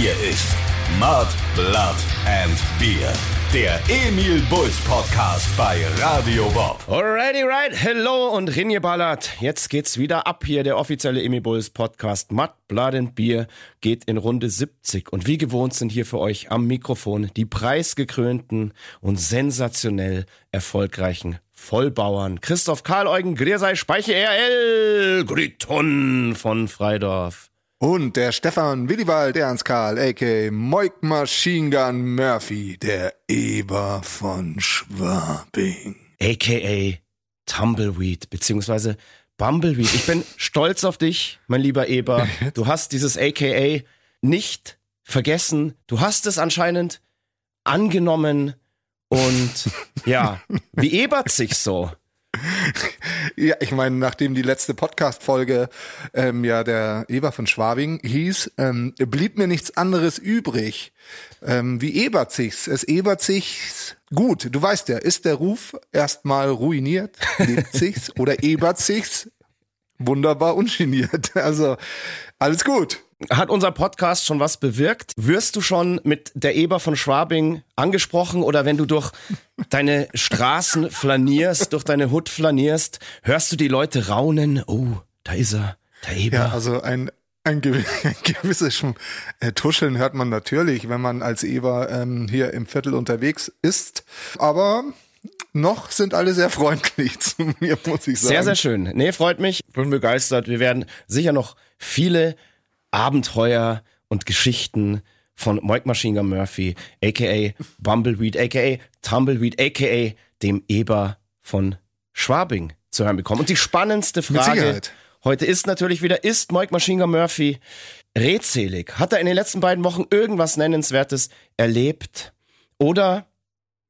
Hier ist Mud, Blood and Beer. Der Emil Bulls Podcast bei Radio Bob. Alrighty, right. Hello und Rinje Ballert. Jetzt geht's wieder ab hier. Der offizielle Emil Bulls Podcast Mud, Blood and Beer geht in Runde 70. Und wie gewohnt sind hier für euch am Mikrofon die preisgekrönten und sensationell erfolgreichen Vollbauern. Christoph Karl Eugen, Griersei Speiche RL, Griton von Freidorf. Und der Stefan Willibald Ernst Karl, a.k.a. Moik Machine Gun Murphy, der Eber von Schwabing. A.k.a. Tumbleweed, beziehungsweise Bumbleweed. Ich bin stolz auf dich, mein lieber Eber. Du hast dieses A.k.a. nicht vergessen. Du hast es anscheinend angenommen und ja, wie ebert sich so? Ja, ich meine, nachdem die letzte Podcast-Folge ähm, ja der Eber von Schwabing hieß, ähm, blieb mir nichts anderes übrig. Ähm, wie ebert sich's? Es ebert sich's gut. Du weißt ja, ist der Ruf erstmal ruiniert, lebt sich's oder ebert sich's wunderbar ungeniert. Also alles gut. Hat unser Podcast schon was bewirkt? Wirst du schon mit der Eber von Schwabing angesprochen oder wenn du durch deine Straßen flanierst, durch deine Hut flanierst, hörst du die Leute raunen? Oh, da ist er, der Eber. Ja, also ein, ein, gew ein gewisses äh, Tuscheln hört man natürlich, wenn man als Eber ähm, hier im Viertel unterwegs ist. Aber noch sind alle sehr freundlich zu mir, muss ich sagen. Sehr, sehr schön. Nee, freut mich. Bin begeistert. Wir werden sicher noch viele Abenteuer und Geschichten von Moik Machine Gun Murphy, aka Bumbleweed, aka Tumbleweed, aka dem Eber von Schwabing zu hören bekommen. Und die spannendste Frage heute ist natürlich wieder, ist Moik Machine Gun Murphy redselig? Hat er in den letzten beiden Wochen irgendwas Nennenswertes erlebt? Oder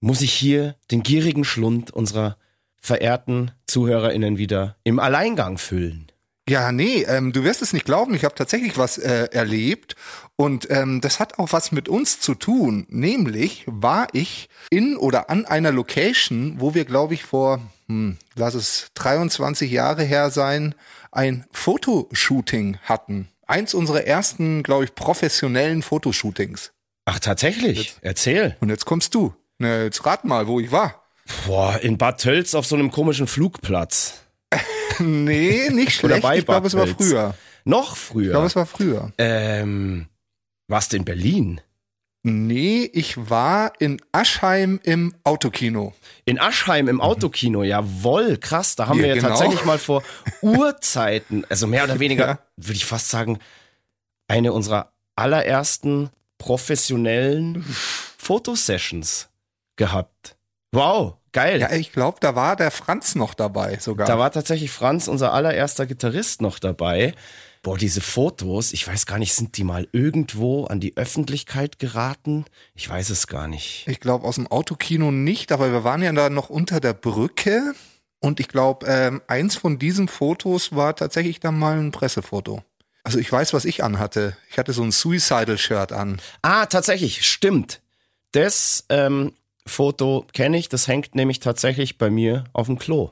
muss ich hier den gierigen Schlund unserer verehrten ZuhörerInnen wieder im Alleingang füllen? Ja, nee, ähm, du wirst es nicht glauben, ich habe tatsächlich was äh, erlebt und ähm, das hat auch was mit uns zu tun. Nämlich war ich in oder an einer Location, wo wir, glaube ich, vor, hm, lass es 23 Jahre her sein, ein Fotoshooting hatten. Eins unserer ersten, glaube ich, professionellen Fotoshootings. Ach, tatsächlich? Jetzt, Erzähl. Und jetzt kommst du. Na, jetzt rat mal, wo ich war. Boah, in Bad Tölz auf so einem komischen Flugplatz. nee, nicht schlecht. ich glaube, es war früher. Noch früher? Ich glaube, es war früher. Ähm, warst du in Berlin? Nee, ich war in Aschheim im Autokino. In Aschheim im Autokino, jawoll, krass. Da haben ja, wir ja genau. tatsächlich mal vor Urzeiten, also mehr oder weniger, ja. würde ich fast sagen, eine unserer allerersten professionellen Fotosessions gehabt. Wow. Geil. Ja, ich glaube, da war der Franz noch dabei sogar. Da war tatsächlich Franz, unser allererster Gitarrist, noch dabei. Boah, diese Fotos, ich weiß gar nicht, sind die mal irgendwo an die Öffentlichkeit geraten? Ich weiß es gar nicht. Ich glaube, aus dem Autokino nicht, aber wir waren ja da noch unter der Brücke. Und ich glaube, ähm, eins von diesen Fotos war tatsächlich dann mal ein Pressefoto. Also ich weiß, was ich anhatte. Ich hatte so ein Suicidal-Shirt an. Ah, tatsächlich, stimmt. Das ähm, Foto kenne ich, das hängt nämlich tatsächlich bei mir auf dem Klo.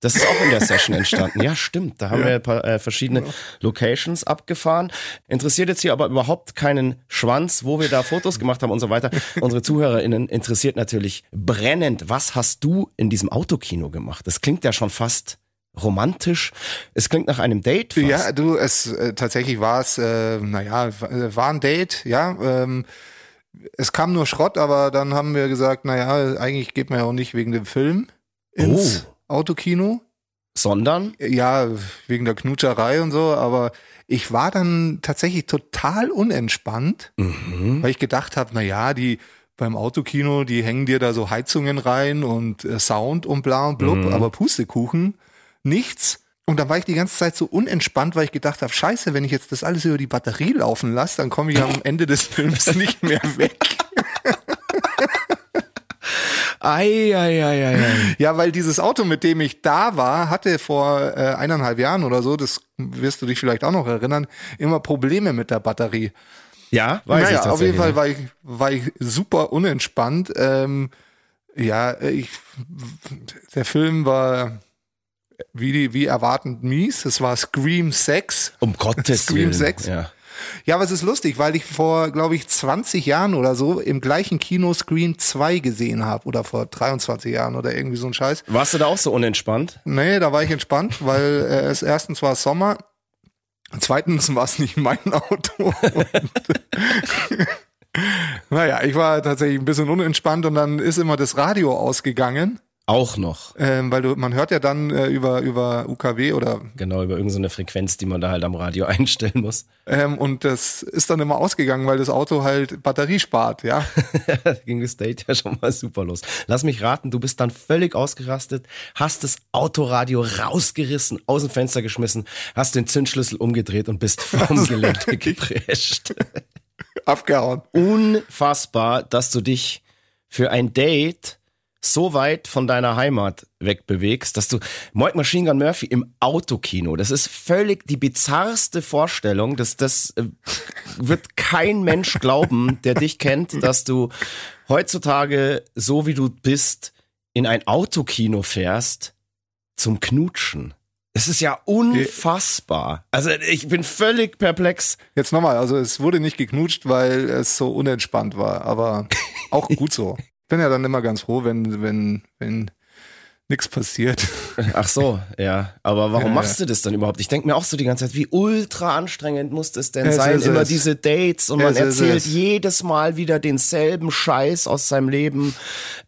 Das ist auch in der Session entstanden. Ja, stimmt. Da haben ja. wir ein paar, äh, verschiedene Locations abgefahren. Interessiert jetzt hier aber überhaupt keinen Schwanz, wo wir da Fotos gemacht haben und so weiter. Unsere ZuhörerInnen interessiert natürlich brennend, was hast du in diesem Autokino gemacht? Das klingt ja schon fast romantisch. Es klingt nach einem Date. Fast. Ja, du, es äh, tatsächlich war es, äh, naja, war ein Date, ja. Ähm, es kam nur Schrott, aber dann haben wir gesagt, naja, eigentlich geht man ja auch nicht wegen dem Film ins oh. Autokino. Sondern? Ja, wegen der Knutscherei und so, aber ich war dann tatsächlich total unentspannt, mhm. weil ich gedacht habe, naja, die beim Autokino, die hängen dir da so Heizungen rein und äh, Sound und bla und blub, mhm. aber Pustekuchen, nichts. Und da war ich die ganze Zeit so unentspannt, weil ich gedacht habe, scheiße, wenn ich jetzt das alles über die Batterie laufen lasse, dann komme ich am Ende des Films nicht mehr weg. Ei, ei, ei, ei, ei. Ja, weil dieses Auto, mit dem ich da war, hatte vor äh, eineinhalb Jahren oder so, das wirst du dich vielleicht auch noch erinnern, immer Probleme mit der Batterie. Ja, weiß naja, ich auf jeden Fall war ich, war ich super unentspannt. Ähm, ja, ich, der Film war wie, wie erwartend mies. Es war Scream 6. Um Gottes Scream Willen. 6. Ja. Ja, aber es ist lustig, weil ich vor, glaube ich, 20 Jahren oder so im gleichen Kino Scream 2 gesehen habe. Oder vor 23 Jahren oder irgendwie so ein Scheiß. Warst du da auch so unentspannt? Nee, da war ich entspannt, weil äh, es erstens war Sommer, zweitens war es nicht mein Auto. naja, ich war tatsächlich ein bisschen unentspannt und dann ist immer das Radio ausgegangen. Auch noch. Ähm, weil du, man hört ja dann äh, über, über UKW oder Genau, über irgendeine Frequenz, die man da halt am Radio einstellen muss. ähm, und das ist dann immer ausgegangen, weil das Auto halt Batterie spart, ja. da ging das Date ja schon mal super los. Lass mich raten, du bist dann völlig ausgerastet, hast das Autoradio rausgerissen, aus dem Fenster geschmissen, hast den Zündschlüssel umgedreht und bist vom Gelände geprescht. Abgehauen. Unfassbar, dass du dich für ein Date so weit von deiner Heimat wegbewegst, dass du Moik Machine Gun Murphy im Autokino, das ist völlig die bizarrste Vorstellung, dass das äh, wird kein Mensch glauben, der dich kennt, dass du heutzutage so wie du bist in ein Autokino fährst zum Knutschen. Das ist ja unfassbar. Also ich bin völlig perplex. Jetzt nochmal, also es wurde nicht geknutscht, weil es so unentspannt war, aber auch gut so. Ich bin ja dann immer ganz froh, wenn, wenn, wenn nichts passiert. Ach so, ja. Aber warum Ja, machst du das dann überhaupt? Ich denke mir auch so die ganze Zeit, wie ultra anstrengend muss das denn Es sein? Immer es. diese Dates und man Es ist erzählt es. jedes Mal wieder denselben Scheiß aus seinem Leben.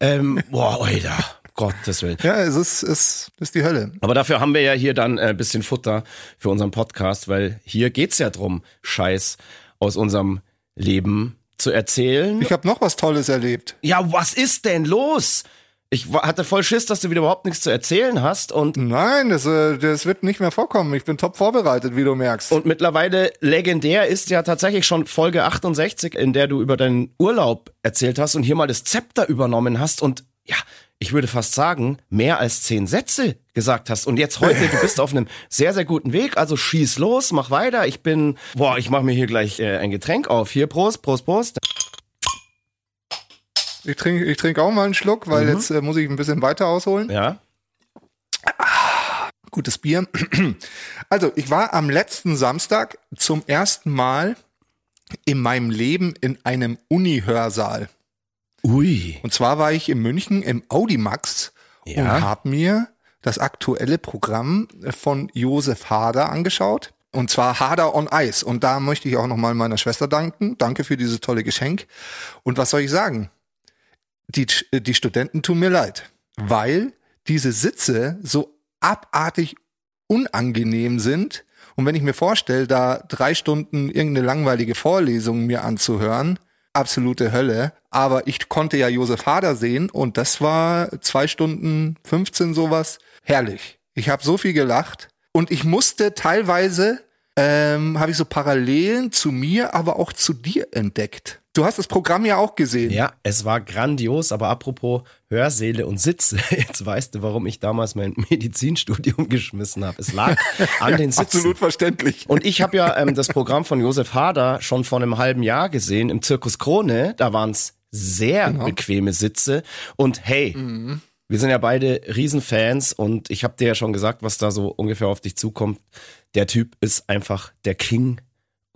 Ähm, boah, Alter. Gottes Willen. Ja, es ist, es ist die Hölle. Aber dafür haben wir ja hier dann ein bisschen Futter für unseren Podcast, weil hier geht's ja drum, Scheiß aus unserem Leben zu erzählen. Ich habe noch was Tolles erlebt. Ja, was ist denn los? Ich hatte voll Schiss, dass du wieder überhaupt nichts zu erzählen hast und Nein, das, äh, das wird nicht mehr vorkommen. Ich bin top vorbereitet, wie du merkst. Und mittlerweile legendär ist ja tatsächlich schon Folge 68, in der du über deinen Urlaub erzählt hast und hier mal das Zepter übernommen hast und ja, ich würde fast sagen, mehr als zehn Sätze gesagt hast. Und jetzt heute, du bist auf einem sehr, sehr guten Weg. Also schieß los, mach weiter. Ich bin, boah, ich mache mir hier gleich äh, ein Getränk auf. Hier, Prost, Prost, Prost. Ich trinke ich trink auch mal einen Schluck, weil jetzt äh, muss ich ein bisschen weiter ausholen. Ja, Gutes Bier. Also, ich war am letzten Samstag zum ersten Mal in meinem Leben in einem Uni-Hörsaal. Ui. Und zwar war ich in München im Audimax Ja. und habe mir das aktuelle Programm von Josef Hader angeschaut. Und zwar Hader on Ice. Und da möchte ich auch nochmal meiner Schwester danken. Danke für dieses tolle Geschenk. Und was soll ich sagen? Die, die Studenten tun mir leid, weil diese Sitze so abartig unangenehm sind. Und wenn ich mir vorstelle, da drei Stunden irgendeine langweilige Vorlesung mir anzuhören, absolute Hölle. Aber ich konnte ja Josef Hader sehen und das war zwei Stunden 15 sowas. Herrlich. Ich habe so viel gelacht und ich musste teilweise, ähm, habe ich so Parallelen zu mir, aber auch zu dir entdeckt. Du hast das Programm ja auch gesehen. Ja, es war grandios, aber apropos Hörsäle und Sitze, jetzt weißt du, warum ich damals mein Medizinstudium geschmissen habe. Es lag an den Sitzen. Absolut verständlich. Und ich habe ja ähm, das Programm von Josef Hader schon vor einem halben Jahr gesehen im Zirkus Krone. Da waren es sehr bequeme Sitze. Und hey, wir sind ja beide Riesenfans und ich habe dir ja schon gesagt, was da so ungefähr auf dich zukommt. Der Typ ist einfach der King.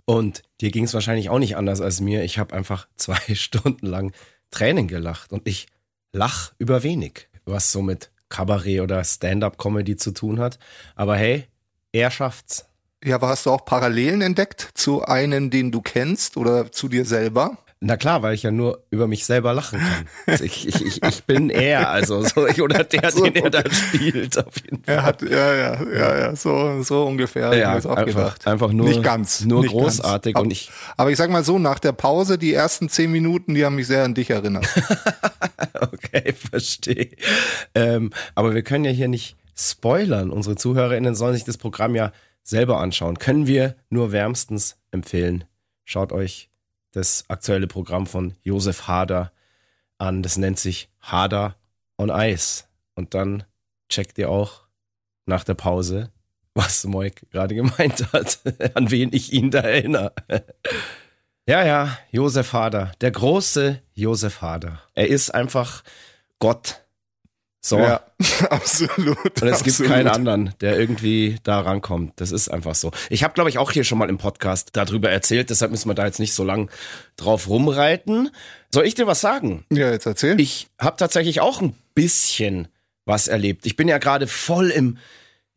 Und dir ging es wahrscheinlich auch nicht anders als mir. Ich habe einfach zwei Stunden lang Tränen gelacht und ich lach über wenig, was so mit Kabarett oder Stand-up-Comedy zu tun hat. Aber hey, er schafft's. Ja, aber hast du auch Parallelen entdeckt zu einem, den du kennst oder zu dir selber? Na klar, weil ich ja nur über mich selber lachen kann. Also Ich, ich, ich, ich bin er, also so, ich, oder der, So. den er da spielt, auf jeden Fall. Er hat, ja, ja, ja, ja, so, so ungefähr. Ja, einfach, gedacht. einfach nur, nicht ganz, nur nicht großartig Ganz. und ich, Aber ich sag mal so, nach der Pause, die ersten zehn Minuten, die haben mich sehr an dich erinnert. okay, verstehe. Ähm, aber wir können ja hier nicht spoilern. Unsere ZuhörerInnen sollen sich das Programm ja selber anschauen. Können wir nur wärmstens empfehlen. Schaut euch das aktuelle Programm von Josef Hader an. Das nennt sich Hader on Ice. Und dann checkt ihr auch nach der Pause, was Moik gerade gemeint hat, an wen ich ihn da erinnere. Ja, ja, Josef Hader, der große Josef Hader. Er ist einfach Gott. So. Ja, absolut. Und es gibt absolut. keinen anderen, der irgendwie da rankommt. Das ist einfach so. Ich habe, glaube ich, auch hier schon mal im Podcast darüber erzählt, deshalb müssen wir da jetzt nicht so lang drauf rumreiten. Soll ich dir was sagen? Ja, jetzt erzähl. Ich habe tatsächlich auch ein bisschen was erlebt. Ich bin ja gerade voll im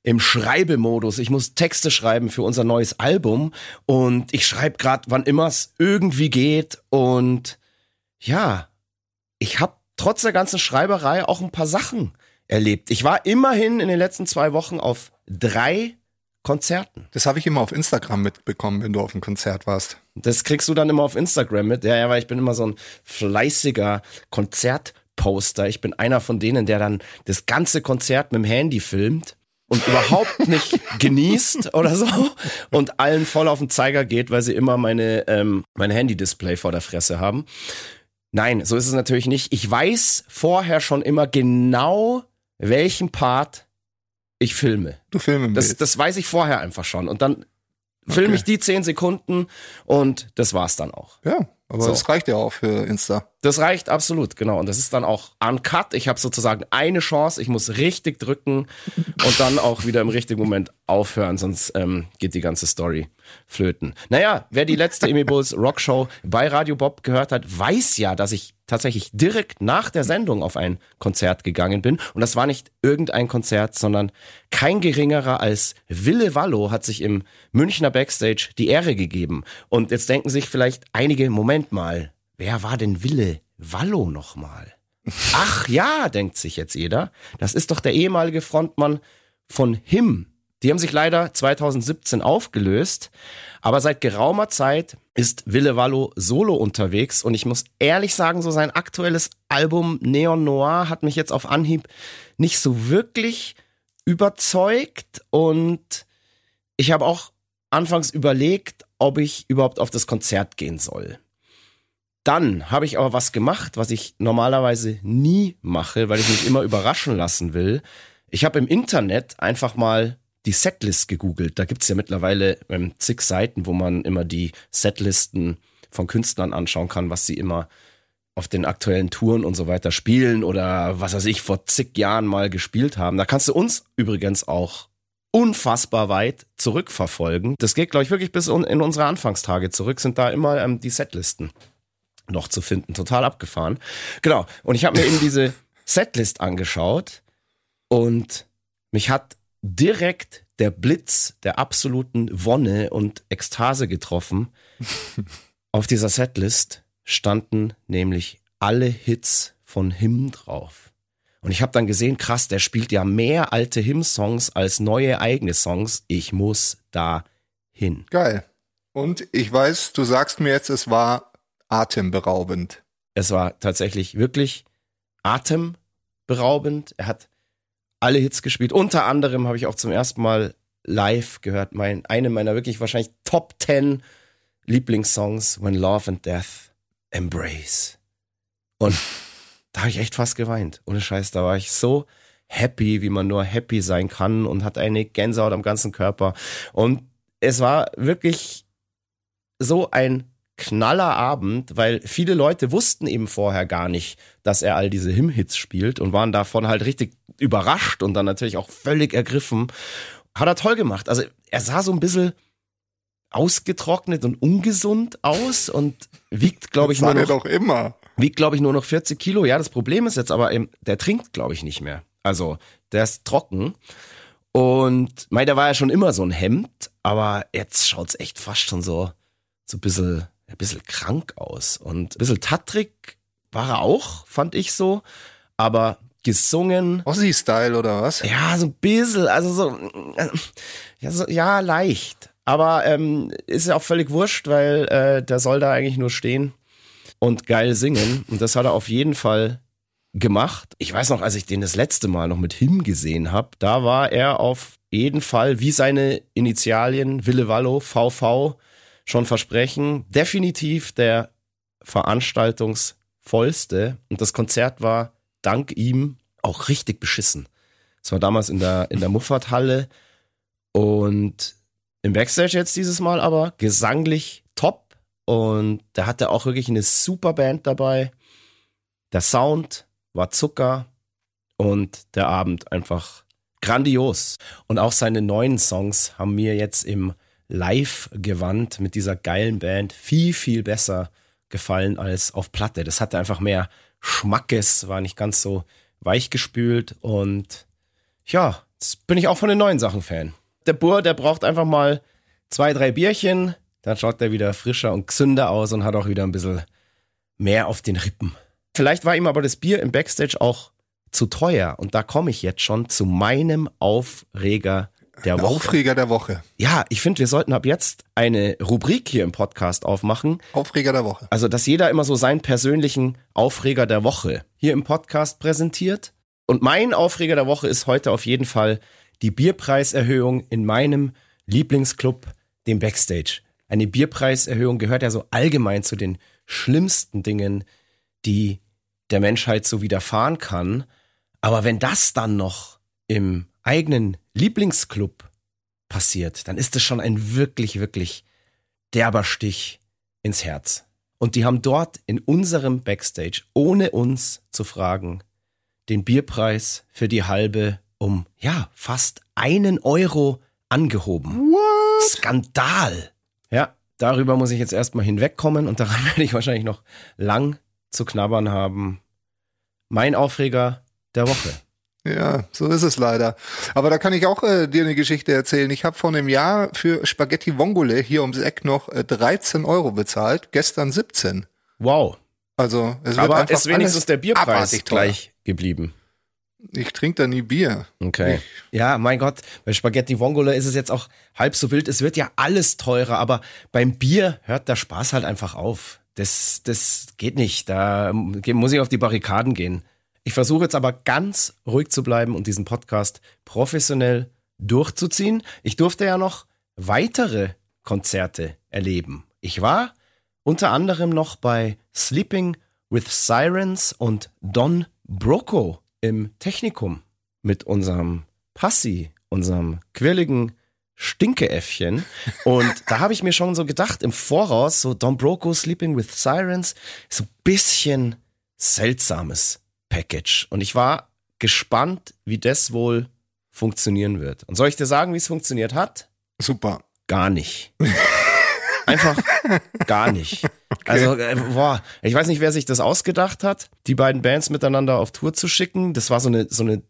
im Schreibemodus. Ich muss Texte schreiben für unser neues Album und ich schreibe gerade, wann immer es irgendwie geht. Und ja, ich habe trotz der ganzen Schreiberei auch ein paar Sachen erlebt. Ich war immerhin in den letzten zwei Wochen auf drei Konzerten. das habe ich immer auf Instagram mitbekommen, wenn du auf einem Konzert warst. Das kriegst du dann immer auf Instagram mit. Ja, ja, weil ich bin immer so ein fleißiger Konzertposter. Ich bin einer von denen, der dann das ganze Konzert mit dem Handy filmt und überhaupt nicht genießt oder so und allen voll auf den Zeiger geht, weil sie immer meine, ähm, mein Handy-Display vor der Fresse haben. Nein, so ist es natürlich nicht. Ich weiß vorher schon immer genau, welchen Part ich filme. Du filmen Das, willst. das weiß ich vorher einfach schon. Und dann filme Okay. ich die zehn Sekunden und das war's dann auch. Ja, aber So. das reicht ja auch für Insta. Das reicht absolut, genau. Und das ist dann auch uncut. Ich habe sozusagen eine Chance. Ich muss richtig drücken und dann auch wieder im richtigen Moment aufhören, sonst ähm, geht die ganze Story flöten. Naja, wer die letzte Amy Bulls Rockshow bei Radio Bob gehört hat, weiß ja, dass ich tatsächlich direkt nach der Sendung auf ein Konzert gegangen bin. Und das war nicht irgendein Konzert, sondern kein geringerer als Wille Wallo hat sich im Münchner Backstage die Ehre gegeben. Und jetzt denken sich vielleicht einige, Moment mal, wer war denn Wille Wallo nochmal? Ach ja, denkt sich jetzt jeder. Das ist doch der ehemalige Frontmann von Him. Die haben sich leider 2017 aufgelöst, aber seit geraumer Zeit ist Wille Wallo solo unterwegs und ich muss ehrlich sagen, so sein aktuelles Album Neon Noir hat mich jetzt auf Anhieb nicht so wirklich überzeugt und ich habe auch anfangs überlegt, ob ich überhaupt auf das Konzert gehen soll. Dann habe ich aber was gemacht, was ich normalerweise nie mache, weil ich mich immer überraschen lassen will. Ich habe im Internet einfach mal die Setlist gegoogelt. Da gibt's ja mittlerweile ähm, zig Seiten, wo man immer die Setlisten von Künstlern anschauen kann, was sie immer auf den aktuellen Touren und so weiter spielen oder was weiß ich, vor zig Jahren mal gespielt haben. Da kannst du uns übrigens auch unfassbar weit zurückverfolgen. Das geht, glaube ich, wirklich bis in unsere Anfangstage zurück, sind da immer ähm, die Setlisten noch zu finden. Total abgefahren. Genau. Und ich habe mir eben diese Setlist angeschaut und mich hat direkt der Blitz der absoluten Wonne und Ekstase getroffen. Auf dieser Setlist standen nämlich alle Hits von Him drauf. Und ich habe dann gesehen, krass, der spielt ja mehr alte Him-Songs als neue eigene Songs. Ich muss da hin. Geil. Und ich weiß, du sagst mir jetzt, es war atemberaubend. Es war tatsächlich wirklich atemberaubend. Er hat alle Hits gespielt. Unter anderem habe ich auch zum ersten Mal live gehört, mein, eine meiner wirklich wahrscheinlich Top 10 Lieblingssongs, When Love and Death Embrace. Und da habe ich echt fast geweint. Ohne Scheiß, da war ich so happy, wie man nur happy sein kann und hat eine Gänsehaut am ganzen Körper. Und es war wirklich so ein knaller Abend, weil viele Leute wussten eben vorher gar nicht, dass er all diese Him-Hits spielt und waren davon halt richtig überrascht und dann natürlich auch völlig ergriffen. Hat er toll gemacht. Also er sah so ein bisschen ausgetrocknet und ungesund aus und wiegt, glaube ich, nur noch, doch immer. wiegt, glaube ich, nur noch 40 Kilo. Ja, das Problem ist jetzt aber, eben, der trinkt, glaube ich, nicht mehr. Also, der ist trocken. Und, mei, der war ja schon immer so ein Hemd, aber jetzt schaut's echt fast schon so, so ein bisschen, ein bisschen krank aus. Und ein bisschen tattrig war er auch, fand ich so. Aber gesungen, Ossi-Style oder was? ja, so ein bisschen, also so, äh, ja, so, ja leicht. Aber ähm, ist ja auch völlig wurscht, weil äh, der soll da eigentlich nur stehen und geil singen. Und das hat er auf jeden Fall gemacht. Ich weiß noch, als ich den das letzte Mal noch mit Him gesehen habe, da war er auf jeden Fall, wie seine Initialien Wille Wallo, VV, schon versprechen, definitiv der veranstaltungsvollste. Und das Konzert war dank ihm auch richtig beschissen. Es war damals in der, in der Muffathalle und im Backstage jetzt dieses Mal aber gesanglich top und da hatte auch wirklich eine super Band dabei. Der Sound war Zucker und der Abend einfach grandios. Und auch seine neuen Songs haben mir jetzt im Live-Gewand mit dieser geilen Band viel, viel besser gefallen als auf Platte. Das hatte einfach mehr Schmackes, war nicht ganz so weichgespült und ja, jetzt bin ich auch von den neuen Sachen Fan. Der Bur, der braucht einfach mal zwei, drei Bierchen, dann schaut er wieder frischer und gesünder aus und hat auch wieder ein bisschen mehr auf den Rippen. Vielleicht war ihm aber das Bier im Backstage auch zu teuer. Und da komme ich jetzt schon zu meinem Aufreger der Woche. Aufreger der Woche. Ja, ich finde, wir sollten ab jetzt eine Rubrik hier im Podcast aufmachen. Aufreger der Woche. Also, dass jeder immer so seinen persönlichen Aufreger der Woche hier im Podcast präsentiert. Und mein Aufreger der Woche ist heute auf jeden Fall die Bierpreiserhöhung in meinem Lieblingsclub, dem Backstage. Eine Bierpreiserhöhung gehört ja so allgemein zu den schlimmsten Dingen, die der Menschheit so widerfahren kann. Aber wenn das dann noch im eigenen Lieblingsclub passiert, dann ist es schon ein wirklich, wirklich derber Stich ins Herz. Und die haben dort in unserem Backstage, ohne uns zu fragen, den Bierpreis für die halbe um, ja, fast einen Euro angehoben. What? Skandal! Ja, darüber muss ich jetzt erstmal hinwegkommen und daran werde ich wahrscheinlich noch lang zu knabbern haben. Mein Aufreger der Woche. Ja, so ist es leider. Aber da kann ich auch äh, dir eine Geschichte erzählen. Ich habe vor einem Jahr für Spaghetti Vongole hier ums Eck noch äh, 13 Euro bezahlt, gestern 17. Wow. Also es wird Aber einfach ist wenigstens der Bierpreis gleich geblieben. Ich trinke da nie Bier. Okay. Ja, mein Gott, bei Spaghetti Vongole ist es jetzt auch halb so wild. Es wird ja alles teurer, aber beim Bier hört der Spaß halt einfach auf. Das, das geht nicht. Da muss ich auf die Barrikaden gehen. Ich versuche jetzt aber ganz ruhig zu bleiben und diesen Podcast professionell durchzuziehen. Ich durfte ja noch weitere Konzerte erleben. Ich war unter anderem noch bei Sleeping with Sirens und Don Broco im Technikum mit unserem Passi, unserem quirligen Stinkeäffchen. Und da habe ich mir schon so gedacht, im Voraus, so Don Broco Sleeping with Sirens, so ein bisschen seltsames Package. Und ich war gespannt, wie das wohl funktionieren wird. Und soll ich dir sagen, wie es funktioniert hat? Super. Gar nicht. Einfach gar nicht. Also, äh, boah, ich weiß nicht, wer sich das ausgedacht hat, die beiden Bands miteinander auf Tour zu schicken. Das war so eine, so eine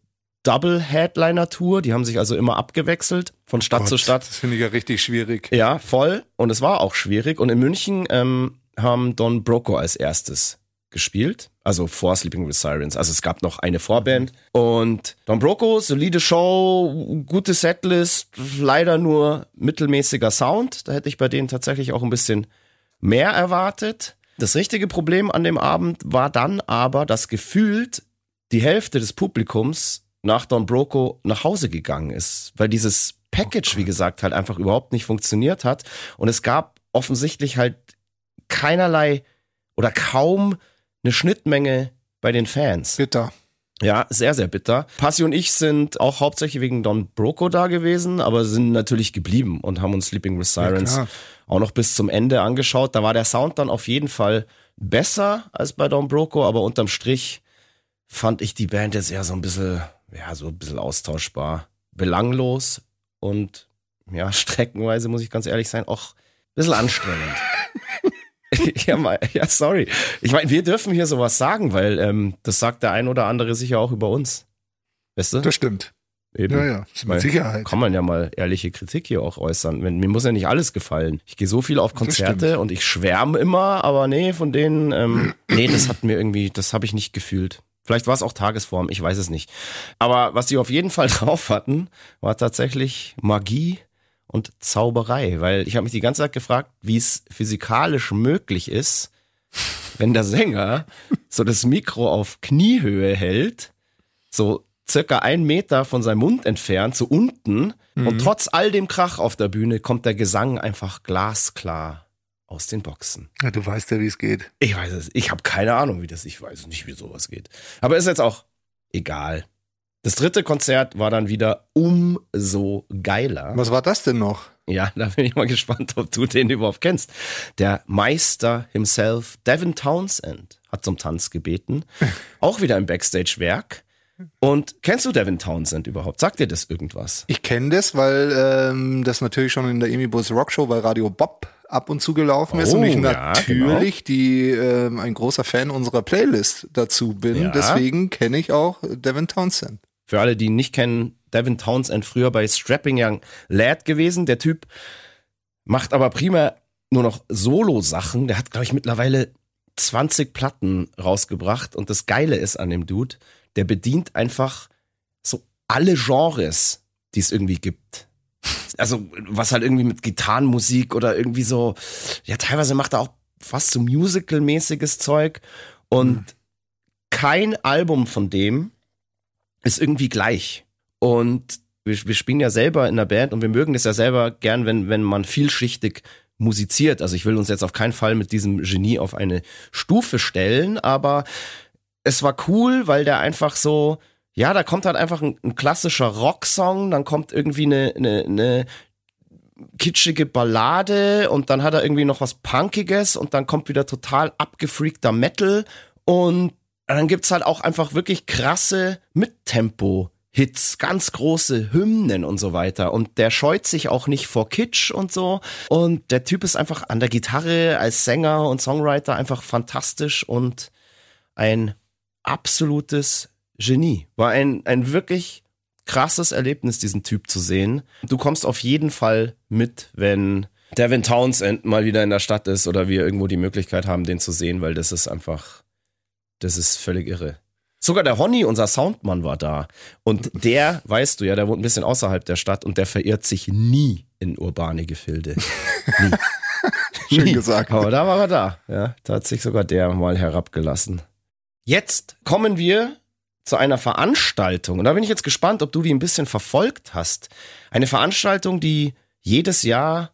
Double-Headliner-Tour. Die haben sich also immer abgewechselt von Stadt zu Gott, Stadt. Das finde ich ja richtig schwierig. Ja, voll. Und es war auch schwierig. Und in München ähm, haben Don Broco als erstes gespielt. Also vor Sleeping with Sirens. Also es gab noch eine Vorband. Und Don Broco, solide Show, gute Setlist, leider nur mittelmäßiger Sound. Da hätte ich bei denen tatsächlich auch ein bisschen mehr erwartet. Das richtige Problem an dem Abend war dann aber, dass gefühlt die Hälfte des Publikums nach Don Broco nach Hause gegangen ist, weil dieses Package, wie gesagt, halt einfach überhaupt nicht funktioniert hat. Und es gab offensichtlich halt keinerlei oder kaum eine Schnittmenge bei den Fans. Bitter. Ja, sehr, sehr bitter. Passi und ich sind auch hauptsächlich wegen Don Broco da gewesen, aber sind natürlich geblieben und haben uns Sleeping with Sirens klar. auch noch bis zum Ende angeschaut. Da war der Sound dann auf jeden Fall besser als bei Don Broco, aber unterm Strich fand ich die Band jetzt eher so ein bisschen, ja, so ein bisschen austauschbar. Belanglos und ja, streckenweise, muss ich ganz ehrlich sein, auch ein bisschen anstrengend. ja, mal, ja, sorry. Ich meine, wir dürfen hier sowas sagen, weil ähm, das sagt der ein oder andere sicher auch über uns. Weißt du? Das stimmt. Eben. Ja, ja, mit Sicherheit. Kann man ja mal ehrliche Kritik hier auch äußern. Mir muss ja nicht alles gefallen. Ich gehe so viel auf Konzerte und ich schwärme immer, aber nee, von denen, ähm, nee, das hat mir irgendwie, das habe ich nicht gefühlt. Vielleicht war es auch Tagesform, ich weiß es nicht. Aber was die auf jeden Fall drauf hatten, war tatsächlich Magie und Zauberei, weil ich habe mich die ganze Zeit gefragt, wie es physikalisch möglich ist, wenn der Sänger so das Mikro auf Kniehöhe hält, so circa ein Meter von seinem Mund entfernt, so unten, und trotz all dem Krach auf der Bühne kommt der Gesang einfach glasklar aus den Boxen. Ja, du weißt ja, wie es geht. Ich weiß es, ich habe keine Ahnung, wie das, ich weiß nicht, wie sowas geht. Aber ist jetzt auch egal. Das dritte Konzert war dann wieder umso geiler. Was war das denn noch? Ja, da bin ich mal gespannt, ob du den überhaupt kennst. Der Meister himself, Devin Townsend, hat zum Tanz gebeten. Auch wieder im Backstage-Werk. Und kennst du Devin Townsend überhaupt? Sagt dir das irgendwas? Ich kenne das, weil ähm, das natürlich schon in der Amy Bulls Rockshow bei Radio Bob ab und zu gelaufen ist Oh, und ich ja, natürlich die ähm, ein großer Fan unserer Playlist dazu bin. Ja. Deswegen kenne ich auch Devin Townsend. Für alle, die ihn nicht kennen, Devin Townsend früher bei Strapping Young Lad gewesen. Der Typ macht aber primär nur noch Solo-Sachen. Der hat, glaube ich, mittlerweile 20 Platten rausgebracht. Und das Geile ist an dem Dude, der bedient einfach so alle Genres, die es irgendwie gibt. Also, was halt irgendwie mit Gitarrenmusik oder irgendwie so, ja, teilweise macht er auch fast so Musical-mäßiges Zeug. Und kein Album von dem ist irgendwie gleich. Und wir, wir spielen ja selber in der Band und wir mögen das ja selber gern, wenn, wenn man vielschichtig musiziert. Also ich will uns jetzt auf keinen Fall mit diesem Genie auf eine Stufe stellen, aber es war cool, weil der einfach so, ja, da kommt halt einfach ein, ein klassischer Rocksong, dann kommt irgendwie eine, eine, eine kitschige Ballade und dann hat er irgendwie noch was Punkiges und dann kommt wieder total abgefreakter Metal und dann gibt's halt auch einfach wirklich krasse Mittempo-Hits, ganz große Hymnen und so weiter. Und der scheut sich auch nicht vor Kitsch und so. Und der Typ ist einfach an der Gitarre als Sänger und Songwriter einfach fantastisch und ein absolutes Genie. War ein, ein wirklich krasses Erlebnis, diesen Typ zu sehen. Du kommst auf jeden Fall mit, wenn Devin Townsend mal wieder in der Stadt ist oder wir irgendwo die Möglichkeit haben, den zu sehen, weil das ist einfach, das ist völlig irre. Sogar der Honny, unser Soundmann, war da. Und der, weißt du ja, der wohnt ein bisschen außerhalb der Stadt und der verirrt sich nie in urbane Gefilde. Nie. Schön Nie. gesagt. Aber da war er da. Ja, da hat sich sogar der mal herabgelassen. Jetzt kommen wir zu einer Veranstaltung. Und da bin ich jetzt gespannt, ob du die ein bisschen verfolgt hast. Eine Veranstaltung, die jedes Jahr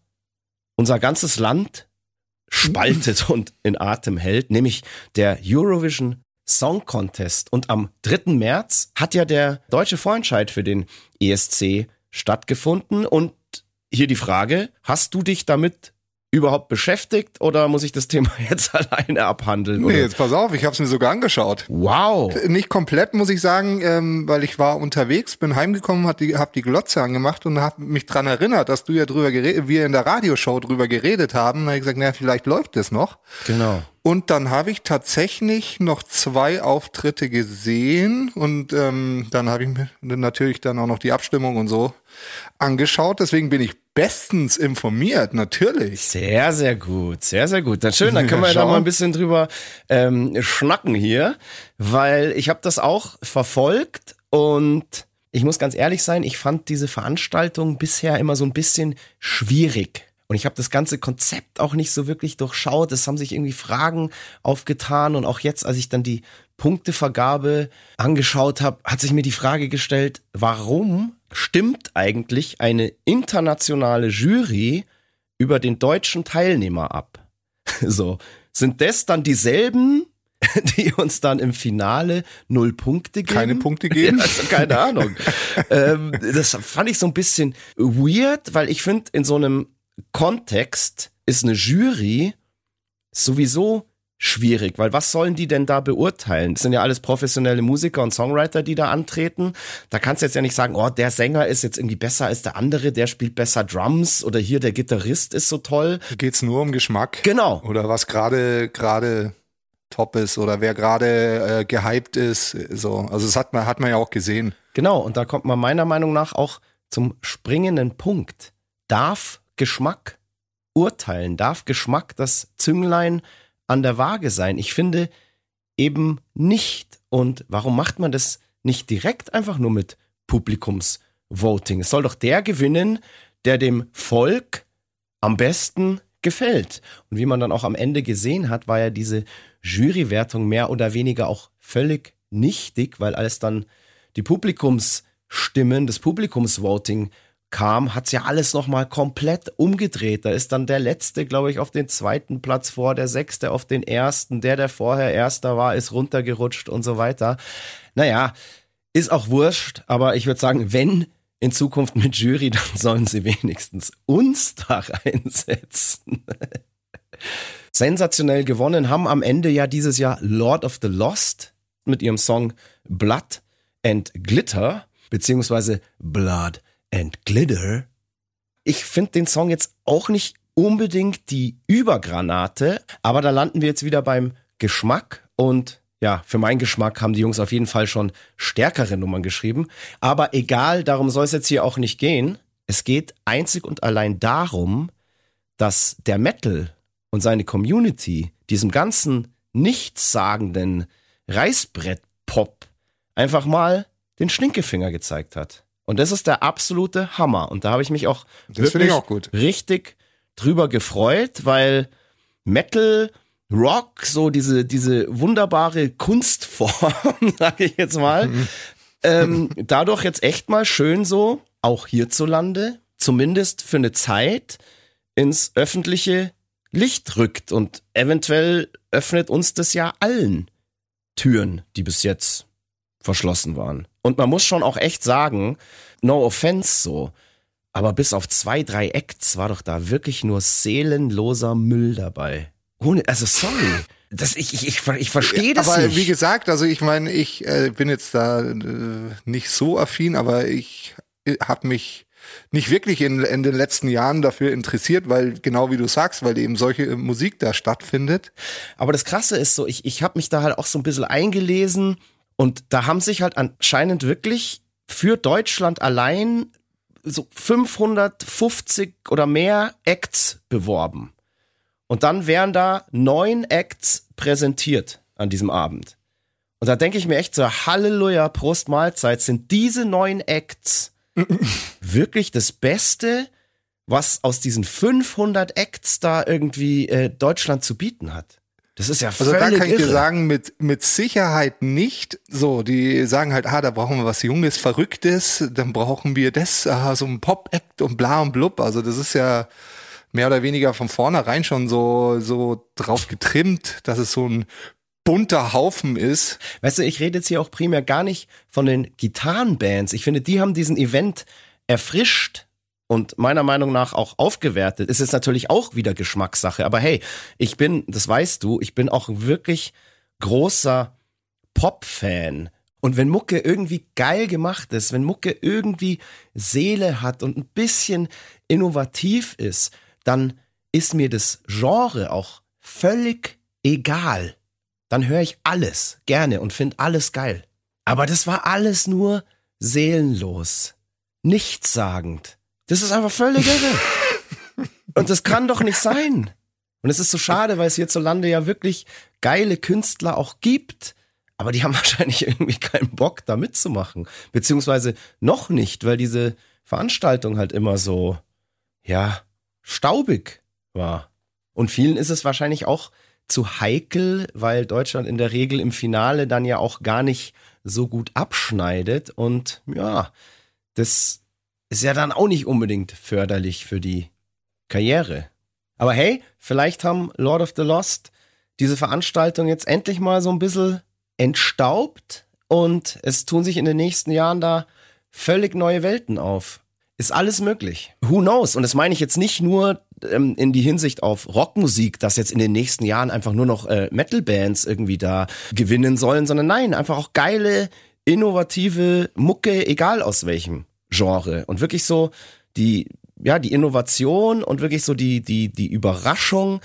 unser ganzes Land spaltet und in Atem hält, nämlich der Eurovision Song Contest. Und am 3. März hat ja der deutsche Vorentscheid für den ESC stattgefunden. Und hier die Frage, hast du dich damit überhaupt beschäftigt oder muss ich das Thema jetzt alleine abhandeln? Nee, oder? jetzt pass auf, ich habe es mir sogar angeschaut. Wow. Nicht komplett, muss ich sagen, ähm, weil ich war unterwegs, bin heimgekommen, hab die, hab die Glotze angemacht und hab mich dran erinnert, dass du ja drüber geredet, wir in der Radioshow drüber geredet haben. Da hab ich gesagt, na, vielleicht läuft das noch. Genau. Und dann habe ich tatsächlich noch zwei Auftritte gesehen und ähm, dann habe ich mir natürlich dann auch noch die Abstimmung und so angeschaut. Deswegen bin ich bestens informiert, natürlich. Sehr, sehr gut, sehr, sehr gut. Dann schön, dann können wir Ja, da mal ein bisschen drüber ähm, schnacken hier, weil ich habe das auch verfolgt und ich muss ganz ehrlich sein, ich fand diese Veranstaltung bisher immer so ein bisschen schwierig. Und ich habe das ganze Konzept auch nicht so wirklich durchschaut. Es haben sich irgendwie Fragen aufgetan. Und auch jetzt, als ich dann die Punktevergabe angeschaut habe, hat sich mir die Frage gestellt, warum stimmt eigentlich eine internationale Jury über den deutschen Teilnehmer ab? So, sind das dann dieselben, die uns dann im Finale null Punkte geben? Keine Punkte geben? Ja, also keine Ahnung. ähm, das fand ich so ein bisschen weird, weil ich finde, in so einem Kontext ist eine Jury sowieso schwierig, weil was sollen die denn da beurteilen? Das sind ja alles professionelle Musiker und Songwriter, die da antreten. Da kannst du jetzt ja nicht sagen, oh, der Sänger ist jetzt irgendwie besser als der andere, der spielt besser Drums oder hier der Gitarrist ist so toll. Geht's nur um Geschmack? Genau. Oder was gerade gerade top ist oder wer gerade äh, gehypt ist. So, also das hat man hat man ja auch gesehen. Genau, und da kommt man meiner Meinung nach auch zum springenden Punkt. Darf Geschmack urteilen? Darf Geschmack das Zünglein an der Waage sein? Ich finde eben nicht. Und warum macht man das nicht direkt einfach nur mit Publikumsvoting? Es soll doch der gewinnen, der dem Volk am besten gefällt. Und wie man dann auch am Ende gesehen hat, war ja diese Jurywertung mehr oder weniger auch völlig nichtig, weil als dann die Publikumsstimmen, das Publikumsvoting kam, hat's ja alles nochmal komplett umgedreht. Da ist dann der Letzte, glaube ich, auf den zweiten Platz vor, der Sechste auf den Ersten, der, der vorher Erster war, ist runtergerutscht und so weiter. Naja, ist auch wurscht, aber ich würde sagen, wenn in Zukunft mit Jury, dann sollen sie wenigstens uns da reinsetzen. Sensationell gewonnen haben am Ende ja dieses Jahr Lord of the Lost mit ihrem Song Blood and Glitter, beziehungsweise Blood and Glitter. Ich finde den Song jetzt auch nicht unbedingt die Übergranate, aber da landen wir jetzt wieder beim Geschmack und ja, für meinen Geschmack haben die Jungs auf jeden Fall schon stärkere Nummern geschrieben. Aber egal, darum soll es jetzt hier auch nicht gehen. Es geht einzig und allein darum, dass der Metal und seine Community diesem ganzen nichtssagenden Reißbrett-Pop einfach mal den Stinkefinger gezeigt hat. Und das ist der absolute Hammer. Und da habe ich mich auch Das finde ich auch gut. richtig drüber gefreut, weil Metal, Rock, so diese, diese wunderbare Kunstform, sage ich jetzt mal, ähm, dadurch jetzt echt mal schön so, auch hierzulande, zumindest für eine Zeit, ins öffentliche Licht rückt. Und eventuell öffnet uns das ja allen Türen, die bis jetzt verschlossen waren. Und man muss schon auch echt sagen, no offense so, aber bis auf zwei, drei Acts war doch da wirklich nur seelenloser Müll dabei. Ohne, also sorry. Das, ich, ich, ich, ich verstehe das aber nicht. wie gesagt, also ich meine, ich äh, bin jetzt da äh, nicht so affin, aber ich habe mich nicht wirklich in, in den letzten Jahren dafür interessiert, weil genau wie du sagst, weil eben solche Musik da stattfindet. Aber das Krasse ist so, ich, ich habe mich da halt auch so ein bisschen eingelesen und da haben sich halt anscheinend wirklich für Deutschland allein so 550 oder mehr Acts beworben. Und dann wären da neun Acts präsentiert an diesem Abend. Und da denke ich mir echt so, Halleluja, Prost Mahlzeit, sind diese neun Acts wirklich das Beste, was aus diesen 500 Acts da irgendwie äh, Deutschland zu bieten hat? Das ist ja Also völlig da kann ich irre. dir sagen, mit, mit Sicherheit nicht. So, die sagen halt, ah, da brauchen wir was Junges, Verrücktes, dann brauchen wir das, ah, so ein Pop-Act und bla und blub. Also das ist ja mehr oder weniger von vornherein schon so, so drauf getrimmt, dass es so ein bunter Haufen ist. Weißt du, ich rede jetzt hier auch primär gar nicht von den Gitarrenbands. Ich finde, die haben diesen Event erfrischt und meiner Meinung nach auch aufgewertet. Ist jetzt natürlich auch wieder Geschmackssache. Aber hey, ich bin, das weißt du, ich bin auch wirklich großer Pop-Fan. Und wenn Mucke irgendwie geil gemacht ist, wenn Mucke irgendwie Seele hat und ein bisschen innovativ ist, dann ist mir das Genre auch völlig egal. Dann höre ich alles gerne und finde alles geil. Aber das war alles nur seelenlos, nichtssagend. Das ist einfach völlig irre. Und das kann doch nicht sein. Und es ist so schade, weil es hierzulande ja wirklich geile Künstler auch gibt. Aber die haben wahrscheinlich irgendwie keinen Bock, da mitzumachen. Beziehungsweise noch nicht, weil diese Veranstaltung halt immer so, ja, staubig war. Und vielen ist es wahrscheinlich auch zu heikel, weil Deutschland in der Regel im Finale dann ja auch gar nicht so gut abschneidet. Und ja, das ist ja dann auch nicht unbedingt förderlich für die Karriere. Aber hey, vielleicht haben Lord of the Lost diese Veranstaltung jetzt endlich mal so ein bisschen entstaubt und es tun sich in den nächsten Jahren da völlig neue Welten auf. Ist alles möglich. Who knows? Und das meine ich jetzt nicht nur ähm, in die Hinsicht auf Rockmusik, dass jetzt in den nächsten Jahren einfach nur noch äh, Metal-Bands irgendwie da gewinnen sollen, sondern nein, einfach auch geile, innovative Mucke, egal aus welchem Genre. Und wirklich so die, ja, die Innovation und wirklich so die, die, die Überraschung,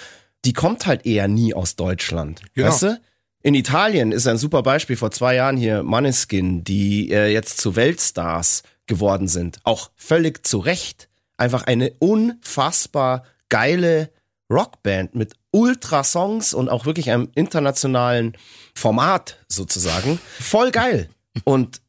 die kommt halt eher nie aus Deutschland. Genau. Weißt du? In Italien ist ein super Beispiel vor zwei Jahren hier Maneskin, die äh, jetzt zu Weltstars geworden sind. Auch völlig zu Recht. Einfach eine unfassbar geile Rockband mit Ultra-Songs und auch wirklich einem internationalen Format sozusagen. Voll geil. Und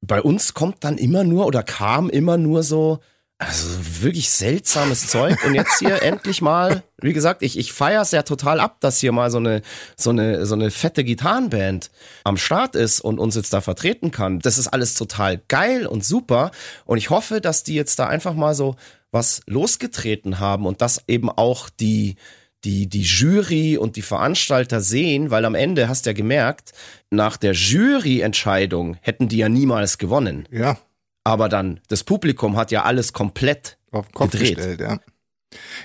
bei uns kommt dann immer nur oder kam immer nur so, also wirklich seltsames Zeug. Und jetzt hier endlich mal, wie gesagt, ich, ich feiere es ja total ab, dass hier mal so eine, so eine, so eine fette Gitarrenband am Start ist und uns jetzt da vertreten kann. Das ist alles total geil und super. Und ich hoffe, dass die jetzt da einfach mal so was losgetreten haben und dass eben auch die, die, die Jury und die Veranstalter sehen, weil am Ende hast du ja gemerkt, nach der Juryentscheidung hätten die ja niemals gewonnen. Ja, Aber dann, das Publikum hat ja alles komplett auf den Kopf Gedreht. gestellt, ja.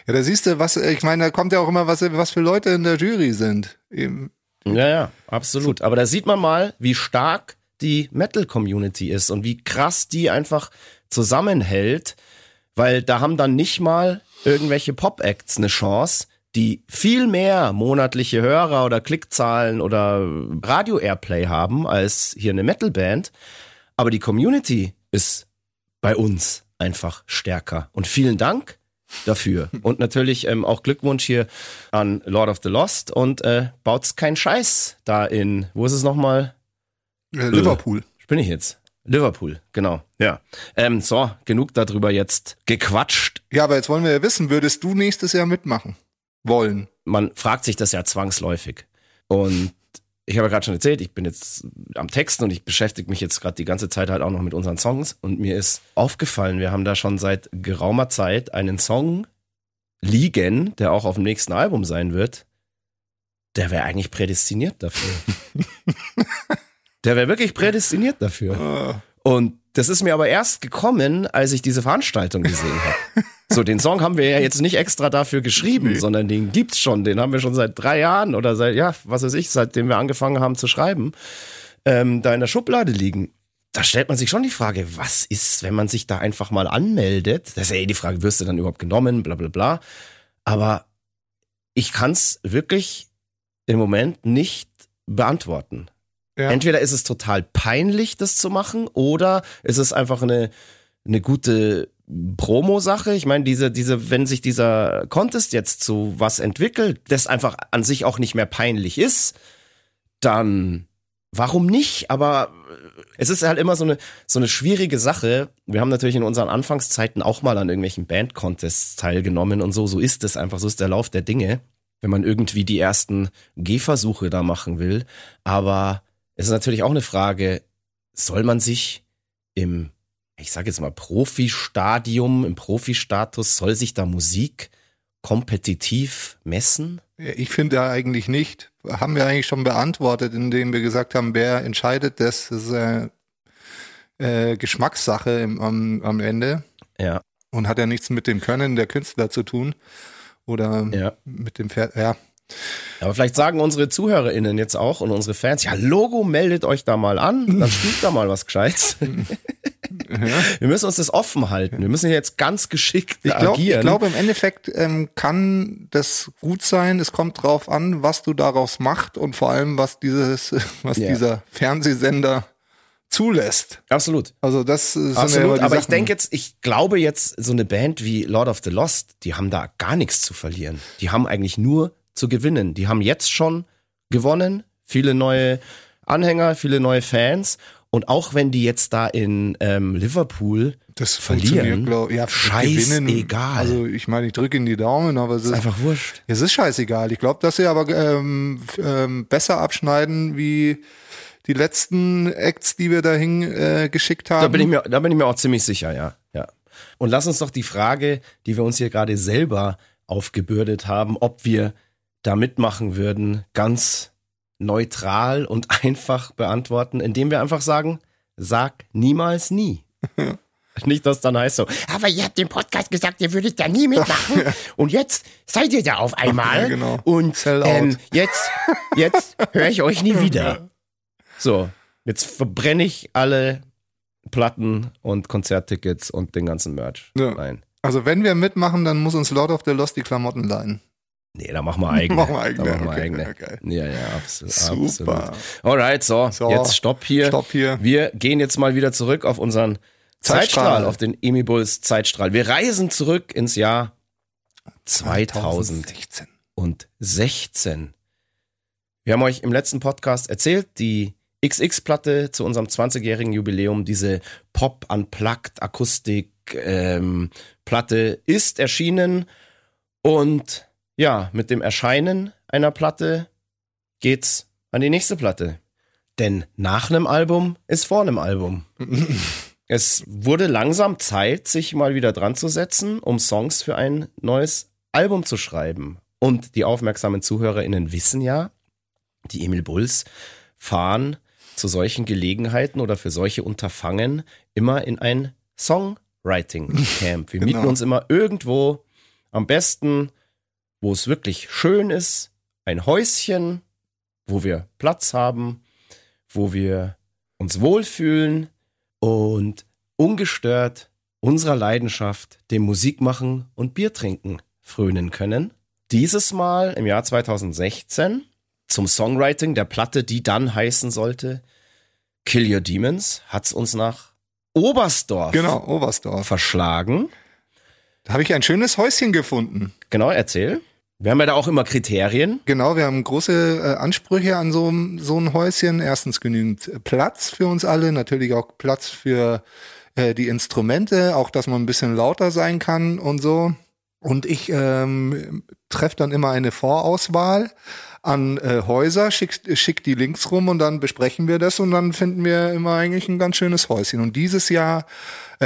Ja, da siehst du, was, ich meine, da kommt ja auch immer, was, was für Leute in der Jury sind. Eben, Ja, ja, absolut. Aber da sieht man mal, wie stark die Metal-Community ist und wie krass die einfach zusammenhält, weil da haben dann nicht mal irgendwelche Pop-Acts eine Chance, die viel mehr monatliche Hörer oder Klickzahlen oder Radio-Airplay haben als hier eine Metal-Band. Aber die Community ist bei uns einfach stärker. Und vielen Dank dafür. Und natürlich ähm, auch Glückwunsch hier an Lord of the Lost und äh, baut's keinen Scheiß da in, wo ist es nochmal? Äh, Liverpool. Bin ich jetzt? Liverpool, genau. Ja. Ähm, so, genug darüber jetzt gequatscht. Ja, aber jetzt wollen wir ja wissen, würdest du nächstes Jahr mitmachen wollen? Man fragt sich das ja zwangsläufig. Und ich habe ja gerade schon erzählt, ich bin jetzt am Texten und ich beschäftige mich jetzt gerade die ganze Zeit halt auch noch mit unseren Songs. Und mir ist aufgefallen, wir haben da schon seit geraumer Zeit einen Song liegen, der auch auf dem nächsten Album sein wird. Der wäre eigentlich prädestiniert dafür. der wäre wirklich prädestiniert dafür. Und das ist mir aber erst gekommen, als ich diese Veranstaltung gesehen habe. So, den Song haben wir ja jetzt nicht extra dafür geschrieben, Nee. sondern den gibt's schon. Den haben wir schon seit drei Jahren oder seit, ja, was weiß ich, seitdem wir angefangen haben zu schreiben, ähm, da in der Schublade liegen. Da stellt man sich schon die Frage, was ist, wenn man sich da einfach mal anmeldet? Das ist ja eh die Frage, wirst du dann überhaupt genommen, bla bla bla. Aber ich kann's wirklich im Moment nicht beantworten. Ja. Entweder ist es total peinlich, das zu machen, oder ist es einfach eine, eine gute Promo-Sache. Ich meine, diese, diese, wenn sich dieser Contest jetzt zu was entwickelt, das einfach an sich auch nicht mehr peinlich ist, dann warum nicht? Aber äh, es ist halt immer so eine, so eine schwierige Sache. Wir haben natürlich in unseren Anfangszeiten auch mal an irgendwelchen Band-Contests teilgenommen und so, so ist es einfach, so ist der Lauf der Dinge, wenn man irgendwie die ersten Gehversuche da machen will. Aber es ist natürlich auch eine Frage, soll man sich im, ich sage jetzt mal, Profi-Stadium, im Profi-Status, soll sich da Musik kompetitiv messen? Ich finde ja eigentlich nicht. Haben wir eigentlich schon beantwortet, indem wir gesagt haben, wer entscheidet das? Das ist äh, äh, Geschmackssache im, am, am Ende Ja, und hat ja nichts mit dem Können der Künstler zu tun. Oder ja. mit dem Pferd. Ja, Aber vielleicht sagen unsere ZuhörerInnen jetzt auch und unsere Fans, ja, Logo, meldet euch da mal an, dann spielt da mal was Gescheites. Wir müssen uns das offen halten. Wir müssen jetzt ganz geschickt Ich glaube, agieren. glaub, im Endeffekt ähm, kann das gut sein. Es kommt drauf an, was du daraus machst und vor allem, was dieses, was Ja. dieser Fernsehsender zulässt. Absolut. Also das sind ja Absolut, die aber ich Sachen. denke jetzt, ich glaube jetzt, so eine Band wie Lord of the Lost, die haben da gar nichts zu verlieren. Die haben eigentlich nur zu gewinnen. Die haben jetzt schon gewonnen, viele neue Anhänger, viele neue Fans. Und auch wenn die jetzt da in ähm, Liverpool das verlieren, glaub, ja, scheißegal. Also ich meine, ich drücke in die Daumen, aber es ist ist, einfach wurscht. es ist scheißegal. Ich glaube, dass sie aber ähm, ähm, besser abschneiden wie die letzten Acts, die wir dahin äh, geschickt haben. Da bin ich mir, da bin ich mir auch ziemlich sicher, ja, ja. Und lass uns doch die Frage, die wir uns hier gerade selber aufgebürdet haben, ob wir da mitmachen würden, ganz neutral und einfach beantworten, indem wir einfach sagen, sag niemals nie. Nicht, dass dann heißt so, aber ihr habt im Podcast gesagt, ihr würdet da nie mitmachen und jetzt seid ihr da auf einmal Ja, genau. und ähm, jetzt, jetzt höre ich euch nie wieder. So, jetzt verbrenne ich alle Platten und Konzerttickets und den ganzen Merch. Ja. Nein. Also wenn wir mitmachen, dann muss uns Lord of the Lost die Klamotten leihen. Nee, da machen wir eigene. Machen wir eigene, Da machen wir okay, eigene. okay. Ja, ja, absolut. Super. Absolut. Alright, so, So, jetzt stopp hier. Stopp hier. Wir gehen jetzt mal wieder zurück auf unseren Zeitstrahl, Zeitstrahl. auf den Emi Bulls Zeitstrahl. Wir reisen zurück ins Jahr 2016. 2016. Wir haben euch im letzten Podcast erzählt, die XX-Platte zu unserem 20-jährigen Jubiläum, diese Pop-Unplugged Akustik ähm, ist erschienen und ja, mit dem Erscheinen einer Platte geht's an die nächste Platte. Denn nach einem Album ist vor einem Album. Es wurde langsam Zeit, sich mal wieder dran zu setzen, um Songs für ein neues Album zu schreiben. Und die aufmerksamen ZuhörerInnen wissen ja, die Emil Bulls fahren zu solchen Gelegenheiten oder für solche Unterfangen immer in ein Songwriting-Camp. Wir mieten Genau. uns immer irgendwo, am besten, wo es wirklich schön ist, ein Häuschen, wo wir Platz haben, wo wir uns wohlfühlen und ungestört unserer Leidenschaft, dem Musikmachen und Bier trinken, frönen können. Dieses Mal im Jahr 2016 zum Songwriting der Platte, die dann heißen sollte Kill Your Demons, hat's uns nach Oberstdorf Genau, Oberstdorf. verschlagen. Da habe ich ein schönes Häuschen gefunden. Genau, erzähl. Wir haben ja da auch immer Kriterien. Genau, wir haben große äh, Ansprüche an so, so ein Häuschen. Erstens genügend Platz für uns alle, natürlich auch Platz für äh, die Instrumente, auch dass man ein bisschen lauter sein kann und so. Und ich ähm, treffe dann immer eine Vorauswahl an äh, Häuser, schick, schick die Links rum und dann besprechen wir das und dann finden wir immer eigentlich ein ganz schönes Häuschen. Und dieses Jahr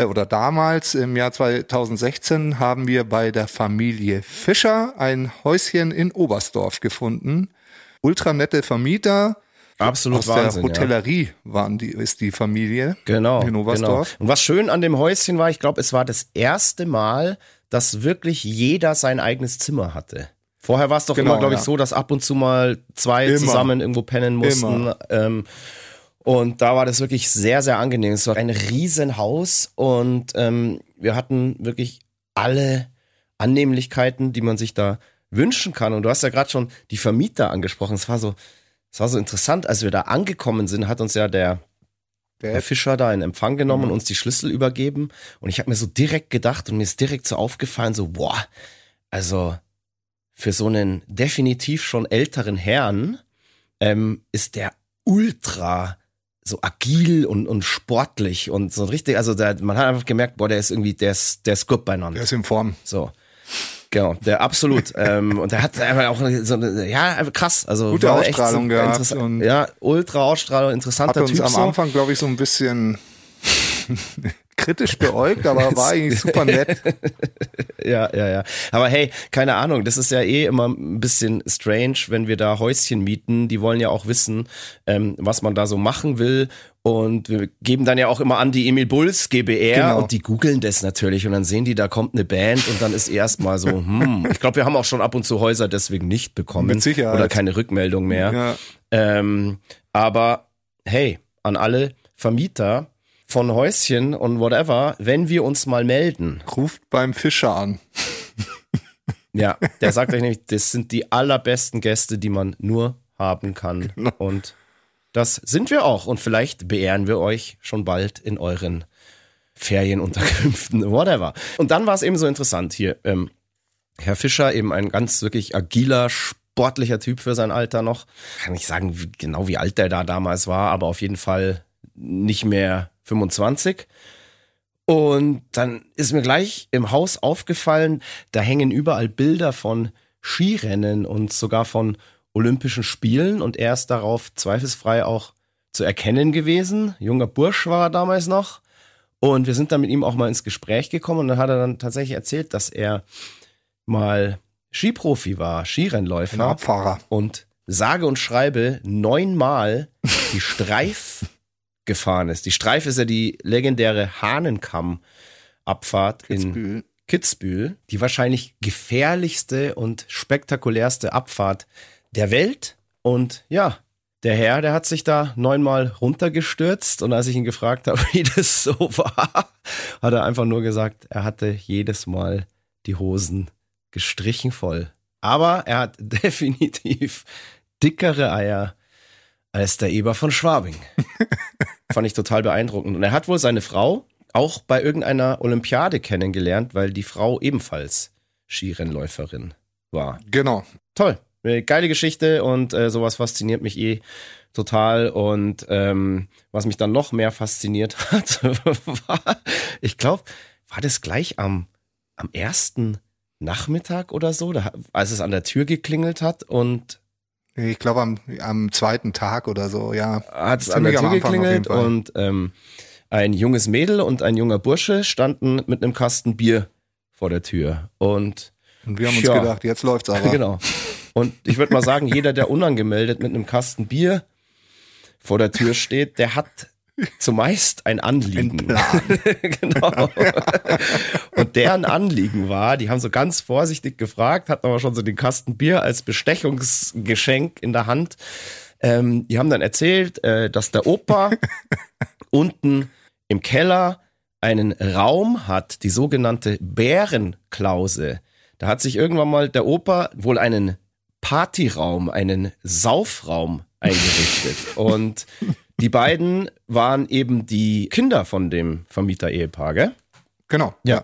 äh, oder damals im Jahr 2016 haben wir bei der Familie Fischer ein Häuschen in Oberstdorf gefunden. Ultra nette Vermieter. Absolut Aus Wahnsinn. der ja. Hotellerie waren die, ist die Familie. Genau, in genau. Oberstdorf. Und was schön an dem Häuschen war, ich glaube, es war das erste Mal, dass wirklich jeder sein eigenes Zimmer hatte. Vorher war es doch Genau, immer, glaube ich, ja. so, dass ab und zu mal zwei Immer. zusammen irgendwo pennen mussten. Ähm, und da war das wirklich sehr, sehr angenehm. Es war ein Riesenhaus und ähm, wir hatten wirklich alle Annehmlichkeiten, die man sich da wünschen kann. Und du hast ja gerade schon die Vermieter angesprochen. Es war so, es war so interessant, als wir da angekommen sind, hat uns ja der Herr Fischer da in Empfang genommen und uns die Schlüssel übergeben. Und ich habe mir so direkt gedacht und mir ist direkt so aufgefallen, so, boah, also für so einen definitiv schon älteren Herrn ähm, ist der ultra so agil und, und sportlich und so richtig, also der, man hat einfach gemerkt, boah, der ist irgendwie, der ist, der ist gut beieinander. Der ist in Form. So. Genau, der absolut. ähm, und der hat einfach auch so eine, ja, krass. Also Gute Ausstrahlung gehabt interessa- und- Ja, ultra Ausstrahlung, interessanter Hat uns Typ. am so. Anfang, glaube ich, so ein bisschen kritisch beäugt, aber war eigentlich super nett. Ja, ja, ja. Aber hey, keine Ahnung, das ist ja eh immer ein bisschen strange, wenn wir da Häuschen mieten. Die wollen ja auch wissen, ähm, was man da so machen will. Und wir geben dann ja auch immer an die Emil Bulls GBR Genau. und die googeln das natürlich und dann sehen die, da kommt eine Band und dann ist erstmal so, hm, ich glaube, wir haben auch schon ab und zu Häuser deswegen nicht bekommen. Mit Sicherheit. Oder keine Rückmeldung mehr. Ja. Ähm, aber hey, an alle Vermieter von Häuschen und whatever, wenn wir uns mal melden, Ruft beim Fischer an. ja, der sagt euch nämlich, das sind die allerbesten Gäste, die man nur haben kann. Genau. Und das sind wir auch. Und vielleicht beehren wir euch schon bald in euren Ferienunterkünften, whatever. Und dann war es eben so interessant hier. Ähm, Herr Fischer, eben ein ganz wirklich agiler, sportlicher Typ für sein Alter noch. Kann nicht sagen, wie, genau wie alt der da damals war, aber auf jeden Fall nicht mehr 25. Und dann ist mir gleich im Haus aufgefallen, da hängen überall Bilder von Skirennen und sogar von Olympischen Spielen und er ist darauf zweifelsfrei auch zu erkennen gewesen. Junger Bursch war er damals noch. Und wir sind dann mit ihm auch mal ins Gespräch gekommen und dann hat er dann tatsächlich erzählt, dass er mal Skiprofi war, Skirennläufer Ein Abfahrer. und sage und schreibe neunmal die Streif gefahren ist. Die Streif ist ja die legendäre Hahnenkamm-Abfahrt in Kitzbühel. Kitzbühel, die wahrscheinlich gefährlichste und spektakulärste Abfahrt der Welt. Und ja, der Herr, der hat sich da neunmal runtergestürzt und als ich ihn gefragt habe, wie das so war, hat er einfach nur gesagt, er hatte jedes Mal die Hosen gestrichen voll. Aber er hat definitiv dickere Eier als der Eber von Schwabing. Fand ich total beeindruckend. Und er hat wohl seine Frau auch bei irgendeiner Olympiade kennengelernt, weil die Frau ebenfalls Skirennläuferin war. Genau. Toll. Eine Geile Geschichte und äh, sowas fasziniert mich eh total. Und ähm, was mich dann noch mehr fasziniert hat, war, ich glaube, war das gleich am, am ersten Nachmittag oder so, da, als es an der Tür geklingelt hat und Ich glaube am, am zweiten Tag oder so, ja. hat es an der Tür geklingelt und ähm, ein junges Mädel und ein junger Bursche standen mit einem Kasten Bier vor der Tür. Und Und wir haben uns Ja. gedacht, jetzt läuft's aber. genau. Und ich würde mal sagen, jeder, der unangemeldet mit einem Kasten Bier vor der Tür steht, der hat zumeist ein Anliegen. genau. Und deren Anliegen war, die haben so ganz vorsichtig gefragt, hatten aber schon so den Kasten Bier als Bestechungsgeschenk in der Hand. Ähm, die haben dann erzählt, äh, dass der Opa unten im Keller einen Raum hat, die sogenannte Bärenklause. Da hat sich irgendwann mal der Opa wohl einen Partyraum, einen Saufraum eingerichtet. Und die beiden waren eben die Kinder von dem Vermieter-Ehepaar, gell? Genau. Ja.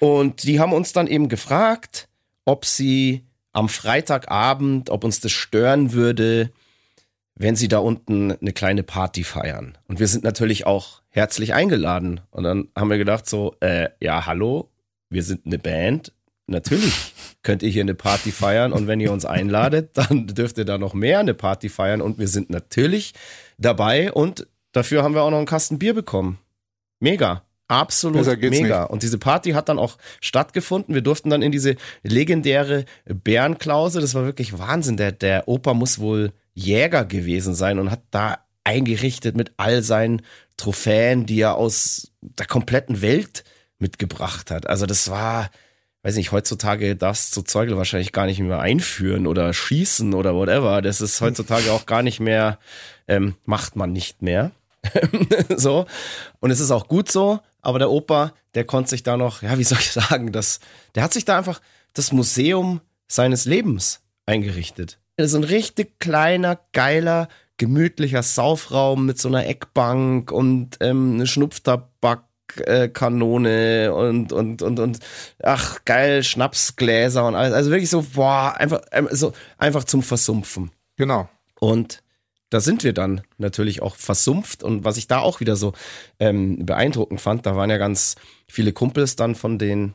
Und die haben uns dann eben gefragt, ob sie am Freitagabend, ob uns das stören würde, wenn sie da unten eine kleine Party feiern. Und wir sind natürlich auch herzlich eingeladen. Und dann haben wir gedacht so, äh, ja, hallo, wir sind eine Band. Natürlich könnt ihr hier eine Party feiern und wenn ihr uns einladet, dann dürft ihr da noch mehr eine Party feiern und wir sind natürlich dabei und dafür haben wir auch noch einen Kasten Bier bekommen. Mega. Absolut mega. nicht. Und diese Party hat dann auch stattgefunden. Wir durften dann in diese legendäre Bärenklause. Das war wirklich Wahnsinn. Der, der Opa muss wohl Jäger gewesen sein und hat da eingerichtet mit all seinen Trophäen, die er aus der kompletten Welt mitgebracht hat. Also das war, weiß nicht, heutzutage darfst du Zeugel wahrscheinlich gar nicht mehr einführen oder schießen oder whatever. Das ist heutzutage auch gar nicht mehr, ähm, macht man nicht mehr. so. Und es ist auch gut so, aber der Opa, der konnte sich da noch, ja, wie soll ich sagen, das, der hat sich da einfach das Museum seines Lebens eingerichtet. Das ist ein richtig kleiner, geiler, gemütlicher Saufraum mit so einer Eckbank und ähm, eine Schnupftabakkanone und, und, und, und, ach, geil, Schnapsgläser und alles. Also wirklich so, boah, einfach, ähm, so, einfach zum Versumpfen. Genau. Und da sind wir dann natürlich auch versumpft. Und was ich da auch wieder so ähm, beeindruckend fand, da waren ja ganz viele Kumpels dann von den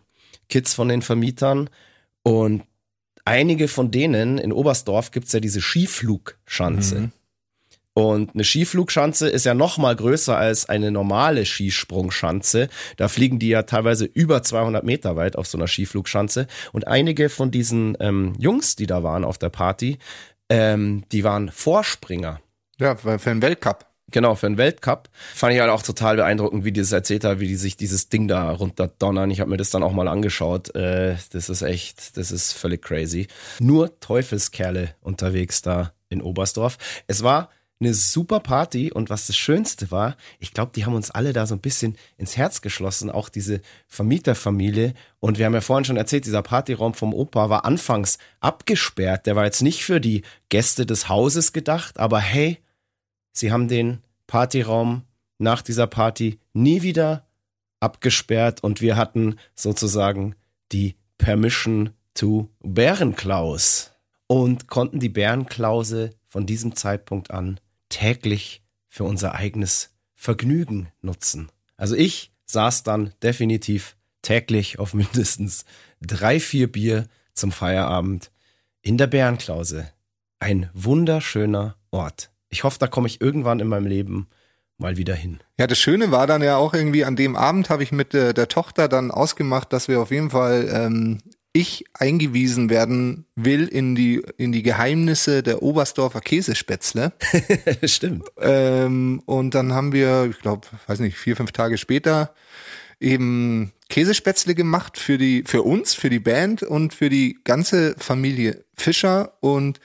Kids von den Vermietern. Und einige von denen in Oberstdorf gibt's ja diese Skiflugschanze. Mhm. Und eine Skiflugschanze ist ja noch mal größer als eine normale Skisprungschanze. Da fliegen die ja teilweise über 200 Meter weit auf so einer Skiflugschanze. Und einige von diesen ähm, Jungs, die da waren auf der Party, ähm, die waren Vorspringer. Ja, für den Weltcup. Genau, für den Weltcup. Fand ich halt auch total beeindruckend, wie die das erzählt hat, wie die sich dieses Ding da runterdonnern. Ich habe mir das dann auch mal angeschaut. Äh, das ist echt, das ist völlig crazy. Nur Teufelskerle unterwegs da in Oberstdorf. Es war eine super Party und was das Schönste war, ich glaube, die haben uns alle da so ein bisschen ins Herz geschlossen, auch diese Vermieterfamilie. Und wir haben ja vorhin schon erzählt, dieser Partyraum vom Opa war anfangs abgesperrt. Der war jetzt nicht für die Gäste des Hauses gedacht, aber hey, sie haben den Partyraum nach dieser Party nie wieder abgesperrt und wir hatten sozusagen die Permission to Bärenklaus und konnten die Bärenklause von diesem Zeitpunkt an täglich für unser eigenes Vergnügen nutzen. Also ich saß dann definitiv täglich auf mindestens drei, vier Bier zum Feierabend in der Bärenklause. Ein wunderschöner Ort. Ich hoffe, da komme ich irgendwann in meinem Leben mal wieder hin. Ja, das Schöne war dann ja auch irgendwie, an dem Abend habe ich mit äh, der Tochter dann ausgemacht, dass wir auf jeden Fall ähm, ich eingewiesen werden will in die in die Geheimnisse der Oberstdorfer Käsespätzle. Stimmt. Ähm, und dann haben wir, ich glaube, weiß nicht, vier, fünf Tage später eben Käsespätzle gemacht für die, für uns, für die Band und für die ganze Familie Fischer. Und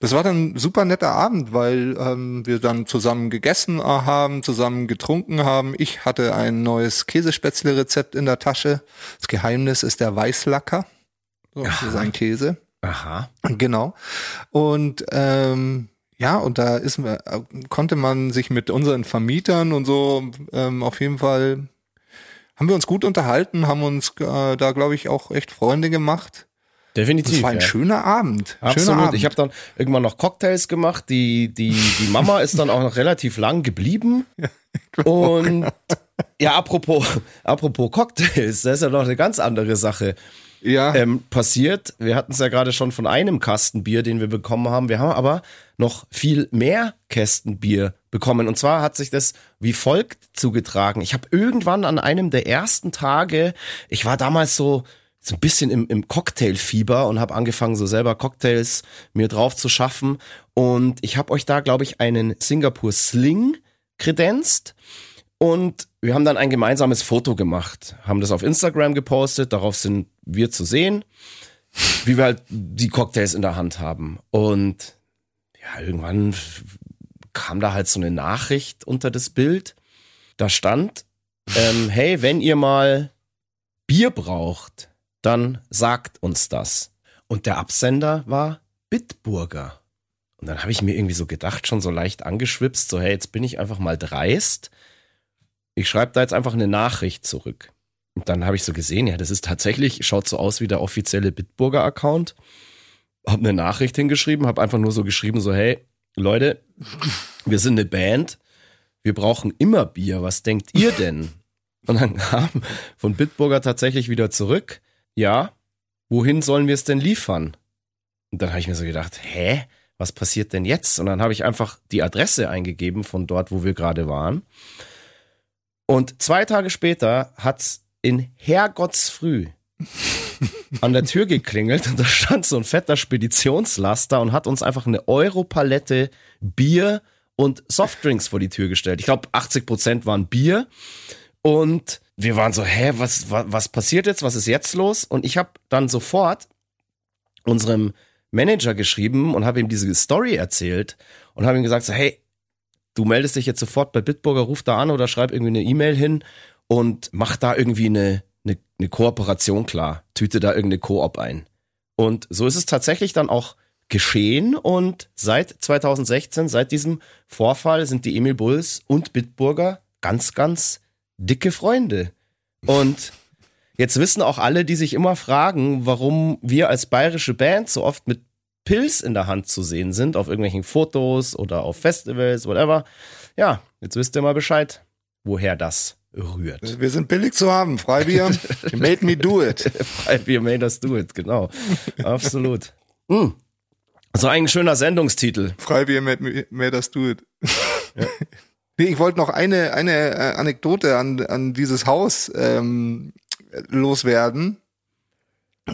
das war dann ein super netter Abend, weil ähm, wir dann zusammen gegessen haben, zusammen getrunken haben. Ich hatte ein neues Käsespätzle-Rezept in der Tasche. Das Geheimnis ist der Weißlacker. So, das ist ein Käse. Aha. Genau. Und ähm, ja, und da ist äh, konnte man sich mit unseren Vermietern und so ähm, auf jeden Fall haben wir uns gut unterhalten, haben uns äh, da glaube ich auch echt Freunde gemacht. Definitiv. Das war ein ja. schöner Abend. Schöner Absolut. Abend. Ich habe dann irgendwann noch Cocktails gemacht. Die, die, die Mama ist dann auch noch relativ lang geblieben. Und ja, apropos, apropos Cocktails, das ist ja noch eine ganz andere Sache ja, ähm, passiert. Wir hatten es ja gerade schon von einem Kasten Bier, den wir bekommen haben. Wir haben aber noch viel mehr Kästen Bier bekommen. Und zwar hat sich das wie folgt zugetragen. Ich habe irgendwann an einem der ersten Tage, ich war damals so so ein bisschen im, im Cocktailfieber und habe angefangen, so selber Cocktails mir drauf zu schaffen. Und ich habe euch da, glaube ich, einen Singapur Sling kredenzt. Und wir haben dann ein gemeinsames Foto gemacht, haben das auf Instagram gepostet, darauf sind wir zu sehen, wie wir halt die Cocktails in der Hand haben. Und ja, irgendwann kam da halt so eine Nachricht unter das Bild. Da stand, ähm, hey, wenn ihr mal Bier braucht, dann sagt uns das. Und der Absender war Bitburger. Und dann habe ich mir irgendwie so gedacht, schon so leicht angeschwipst, so hey, jetzt bin ich einfach mal dreist. Ich schreibe da jetzt einfach eine Nachricht zurück. Und dann habe ich so gesehen, ja, das ist tatsächlich, schaut so aus wie der offizielle Bitburger Account. Hab eine Nachricht hingeschrieben, habe einfach nur so geschrieben, so hey, Leute, wir sind eine Band, wir brauchen immer Bier, was denkt ihr denn? Und dann kam von Bitburger tatsächlich wieder zurück, ja, wohin sollen wir es denn liefern? Und dann habe ich mir so gedacht, hä, was passiert denn jetzt? Und dann habe ich einfach die Adresse eingegeben von dort, wo wir gerade waren. Und zwei Tage später hat's in Herrgottsfrüh an der Tür geklingelt und da stand so ein fetter Speditionslaster und hat uns einfach eine Europalette Bier und Softdrinks vor die Tür gestellt. Ich glaube, 80 Prozent waren Bier und wir waren so, hä, was, was, was passiert jetzt? Was ist jetzt los? Und ich habe dann sofort unserem Manager geschrieben und habe ihm diese Story erzählt und habe ihm gesagt, so, hey, du meldest dich jetzt sofort bei Bitburger, ruf da an oder schreib irgendwie eine E-Mail hin und mach da irgendwie eine, eine, eine Kooperation klar, tüte da irgendeine Koop ein. Und so ist es tatsächlich dann auch geschehen und seit 2016, seit diesem Vorfall sind die Emil Bulls und Bitburger ganz, ganz dicke Freunde. Und jetzt wissen auch alle, die sich immer fragen, warum wir als bayerische Band so oft mit Pilz in der Hand zu sehen sind, auf irgendwelchen Fotos oder auf Festivals, whatever. Ja, jetzt wisst ihr mal Bescheid, woher das rührt. Wir sind billig zu haben. Freibier, made me do it. Freibier made us do it, genau. Absolut. Mm. So ein schöner Sendungstitel. Freibier made, me, made us do it. Ja. Nee, ich wollte noch eine, eine äh, Anekdote an, an dieses Haus ähm, loswerden.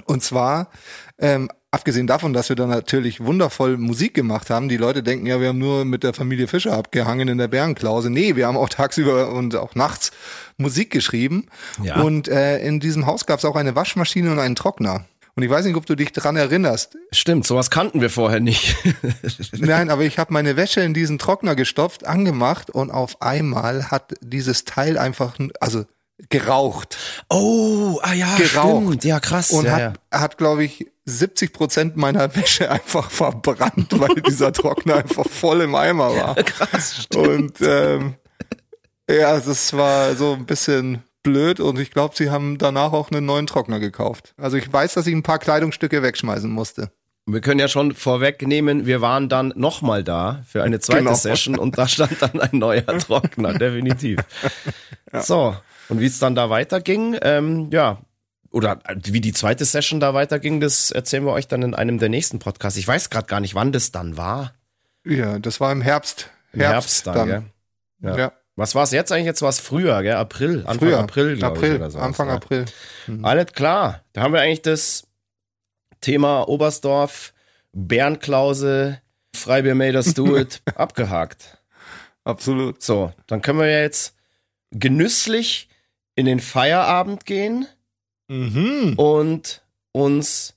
Und zwar, ähm, abgesehen davon, dass wir da natürlich wundervoll Musik gemacht haben, die Leute denken ja, wir haben nur mit der Familie Fischer abgehangen in der Bärenklause. Nee, wir haben auch tagsüber und auch nachts Musik geschrieben. Ja. Und äh, in diesem Haus gab es auch eine Waschmaschine und einen Trockner. Und ich weiß nicht, ob du dich dran erinnerst. Stimmt, sowas kannten wir vorher nicht. Nein, aber ich habe meine Wäsche in diesen Trockner gestopft, angemacht und auf einmal hat dieses Teil einfach, also geraucht. Oh, ah ja, geraucht. stimmt. Ja, krass. Und ja, hat, ja. hat glaube ich, 70 Prozent meiner Wäsche einfach verbrannt, weil dieser Trockner einfach voll im Eimer war. Krass, stimmt. Und ähm, ja, das war so ein bisschen blöd und ich glaube, sie haben danach auch einen neuen Trockner gekauft. Also ich weiß, dass ich ein paar Kleidungsstücke wegschmeißen musste. Wir können ja schon vorwegnehmen, wir waren dann nochmal da für eine zweite genau. Session und da stand dann ein neuer Trockner, definitiv. Ja. So, und wie es dann da weiterging, ähm, ja, oder wie die zweite Session da weiterging, das erzählen wir euch dann in einem der nächsten Podcasts. Ich weiß gerade gar nicht, wann das dann war. Ja, das war im Herbst. Im Herbst, Herbst dann, dann. Ja. ja. Was war es jetzt eigentlich? Jetzt war es früher, gell? April, Anfang früher. April, April, ich, oder so. Anfang ja. April. Mhm. Alles klar. Da haben wir eigentlich das Thema Oberstdorf, Bärenklause, Freibier made us do it abgehakt. Absolut. So, dann können wir jetzt genüsslich in den Feierabend gehen mhm. und uns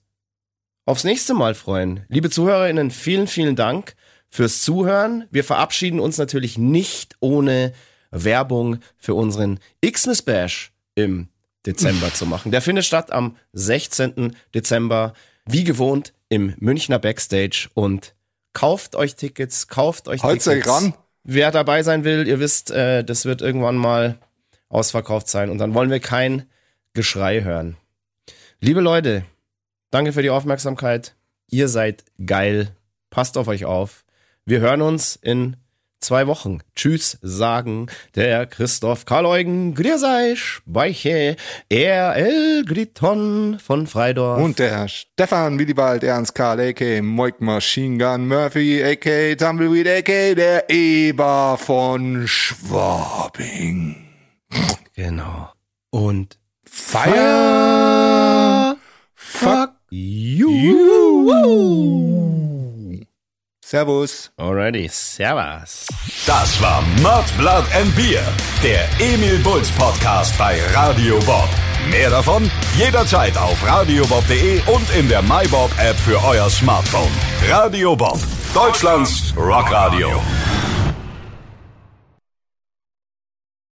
aufs nächste Mal freuen. Liebe ZuhörerInnen, vielen, vielen Dank fürs Zuhören. Wir verabschieden uns natürlich nicht ohne Werbung für unseren Xmas Bash im Dezember zu machen. Der findet statt am 16. Dezember, wie gewohnt, im Münchner Backstage und kauft euch Tickets, kauft euch Halt's Tickets. Ran. Wer dabei sein will, ihr wisst, äh, das wird irgendwann mal ausverkauft sein und dann wollen wir kein Geschrei hören. Liebe Leute, danke für die Aufmerksamkeit. Ihr seid geil. Passt auf euch auf. Wir hören uns in zwei Wochen. Tschüss, sagen der Christoph Karl-Eugen, Griersei, Speiche, RL Griton von Freidorf. Und der Stefan Willibald Ernst Karl, a.k. Moik Machine Gun Murphy, a.k. Tumbleweed, a.k. der Eber von Schwabing. Genau. Und Fire, fuck you. you. Servus. Alrighty, servus. Das war Mud, Blood and Beer, der Emil Bulls Podcast bei Radio Bob. Mehr davon jederzeit auf radiobob.de und in der MyBob App für euer Smartphone. Radio Bob, Deutschlands Rockradio.